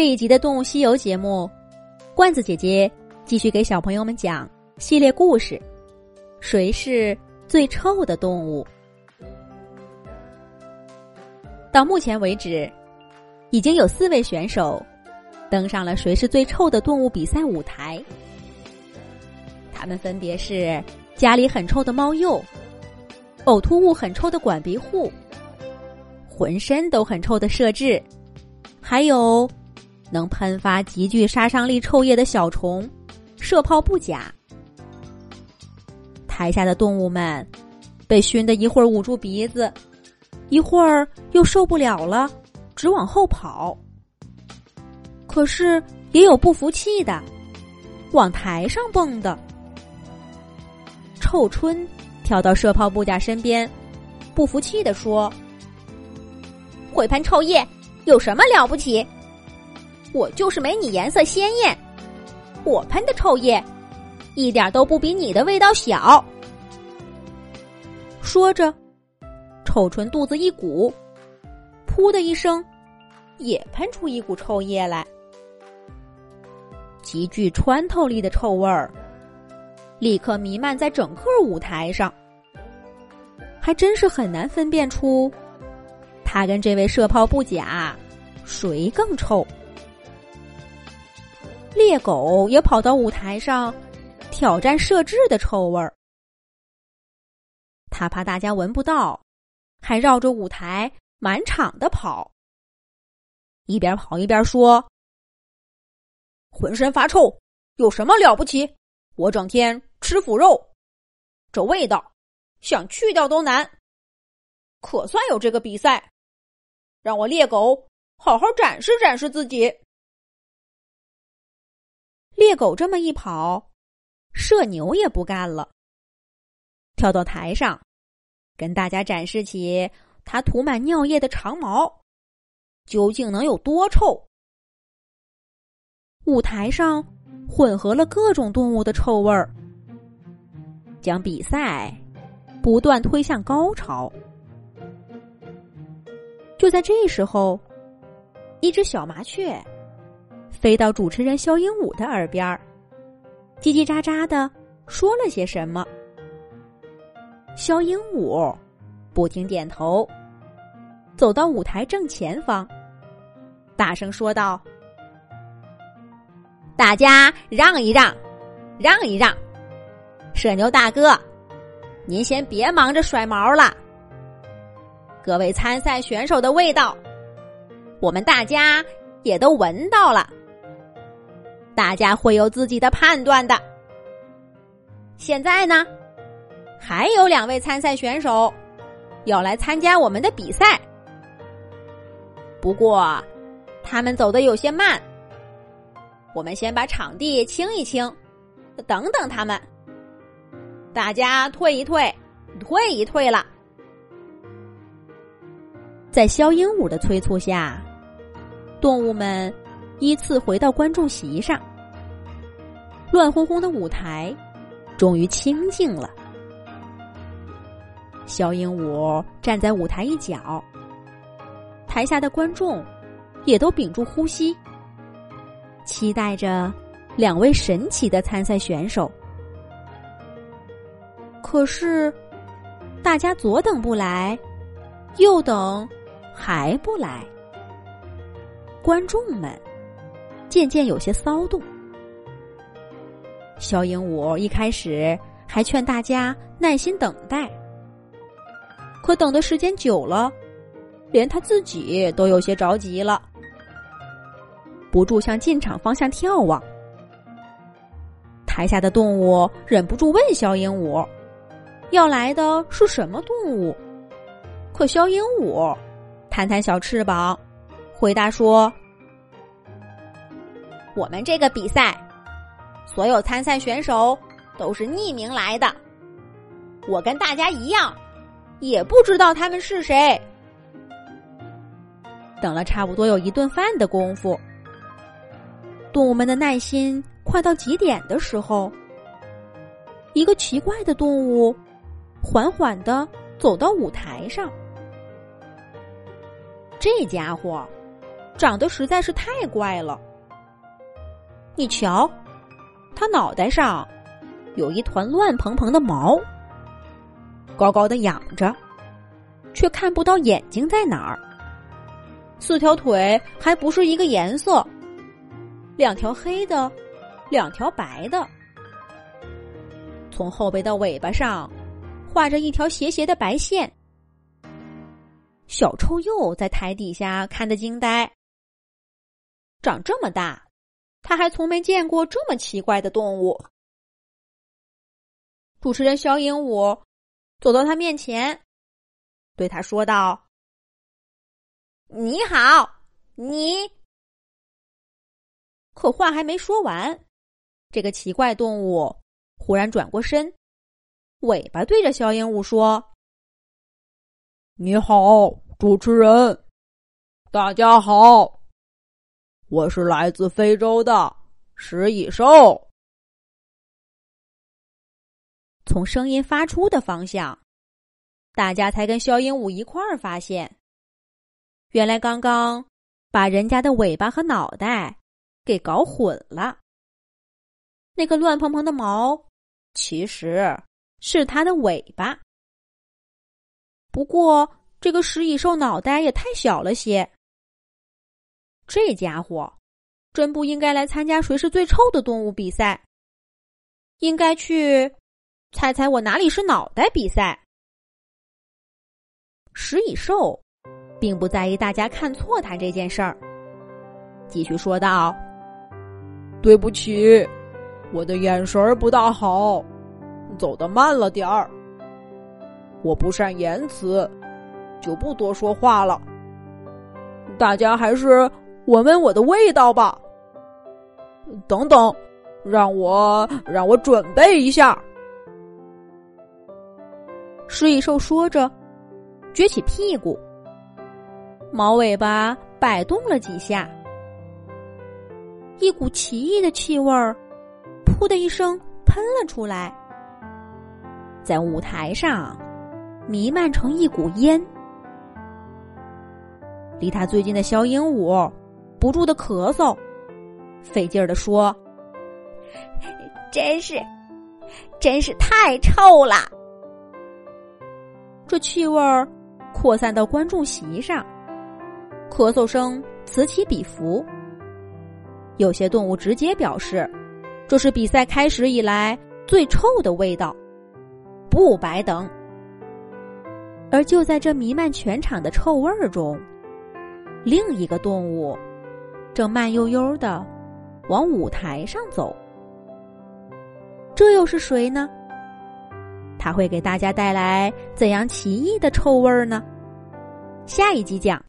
这一集的《动物西游》节目，罐子姐姐继续给小朋友们讲系列故事：谁是最臭的动物？到目前为止，已经有四位选手登上了“谁是最臭的动物”比赛舞台。他们分别是家里很臭的猫鼬、呕吐物很臭的管鼻户、浑身都很臭的设置，还有能喷发极具杀伤力臭液的小虫射炮不假。台下的动物们被熏得一会儿捂住鼻子，一会儿又受不了了，直往后跑。可是也有不服气的，往台上蹦的。臭春跳到射炮部甲身边，不服气的说：“会喷臭液有什么了不起？我就是没你颜色鲜艳，我喷的臭液一点都不比你的味道小。”说着，臭唇肚子一鼓，噗的一声，也喷出一股臭液来，极具穿透力的臭味儿。立刻弥漫在整个舞台上，还真是很难分辨出他跟这位射炮不假，谁更臭。猎狗也跑到舞台上挑战设置的臭味儿，他怕大家闻不到，还绕着舞台满场的跑，一边跑一边说：“浑身发臭，有什么了不起？我整天……”吃腐肉，这味道想去掉都难。可算有这个比赛，让我猎狗好好展示展示自己。猎狗这么一跑，射牛也不干了，跳到台上，跟大家展示起它涂满尿液的长毛究竟能有多臭。舞台上混合了各种动物的臭味儿。将比赛不断推向高潮。就在这时候，一只小麻雀飞到主持人肖鹦鹉的耳边叽叽喳喳的说了些什么。肖鹦鹉不停点头，走到舞台正前方，大声说道：“大家让一让，让一让。”社牛大哥，您先别忙着甩毛了。各位参赛选手的味道，我们大家也都闻到了，大家会有自己的判断的。现在呢，还有两位参赛选手要来参加我们的比赛，不过他们走的有些慢，我们先把场地清一清，等等他们。大家退一退，退一退了。在肖鹦鹉的催促下，动物们依次回到观众席上。乱哄哄的舞台终于清静了。肖鹦鹉站在舞台一角，台下的观众也都屏住呼吸，期待着两位神奇的参赛选手。可是，大家左等不来，右等还不来。观众们渐渐有些骚动。小鹦鹉一开始还劝大家耐心等待，可等的时间久了，连他自己都有些着急了，不住向进场方向眺望。台下的动物忍不住问小鹦鹉。要来的是什么动物？可肖鹦鹉弹弹小翅膀，回答说：“我们这个比赛，所有参赛选手都是匿名来的。我跟大家一样，也不知道他们是谁。”等了差不多有一顿饭的功夫，动物们的耐心快到极点的时候，一个奇怪的动物。缓缓的走到舞台上，这家伙长得实在是太怪了。你瞧，它脑袋上有一团乱蓬蓬的毛，高高的仰着，却看不到眼睛在哪儿。四条腿还不是一个颜色，两条黑的，两条白的。从后背到尾巴上，画着一条斜斜的白线。小臭鼬在台底下看得惊呆。长这么大，他还从没见过这么奇怪的动物。主持人小鹦鹉走到他面前，对他说道。你好，你。可话还没说完，这个奇怪动物忽然转过身，尾巴对着小鹦鹉说：“你好，主持人，大家好，我是来自非洲的食蚁兽。”从声音发出的方向，大家才跟小鹦鹉一块儿发现。原来刚刚把人家的尾巴和脑袋给搞混了。那个乱蓬蓬的毛其实是它的尾巴。不过这个食蚁兽脑袋也太小了些。这家伙真不应该来参加谁是最臭的动物比赛，应该去猜猜我哪里是脑袋比赛。食蚁兽。并不在意大家看错他这件事儿，继续说道：“对不起，我的眼神不大好，走得慢了点儿。我不善言辞，就不多说话了。大家还是闻闻我的味道吧。等等，让我让我准备一下。”食蚁兽说着，撅起屁股。毛尾巴摆动了几下，一股奇异的气味儿“噗”的一声喷了出来，在舞台上弥漫成一股烟。离他最近的小鹦鹉不住的咳嗽，费劲儿的说：“真是，真是太臭了！”这气味儿扩散到观众席上。咳嗽声此起彼伏，有些动物直接表示，这是比赛开始以来最臭的味道，不白等。而就在这弥漫全场的臭味儿中，另一个动物正慢悠悠的往舞台上走，这又是谁呢？他会给大家带来怎样奇异的臭味儿呢？下一集讲。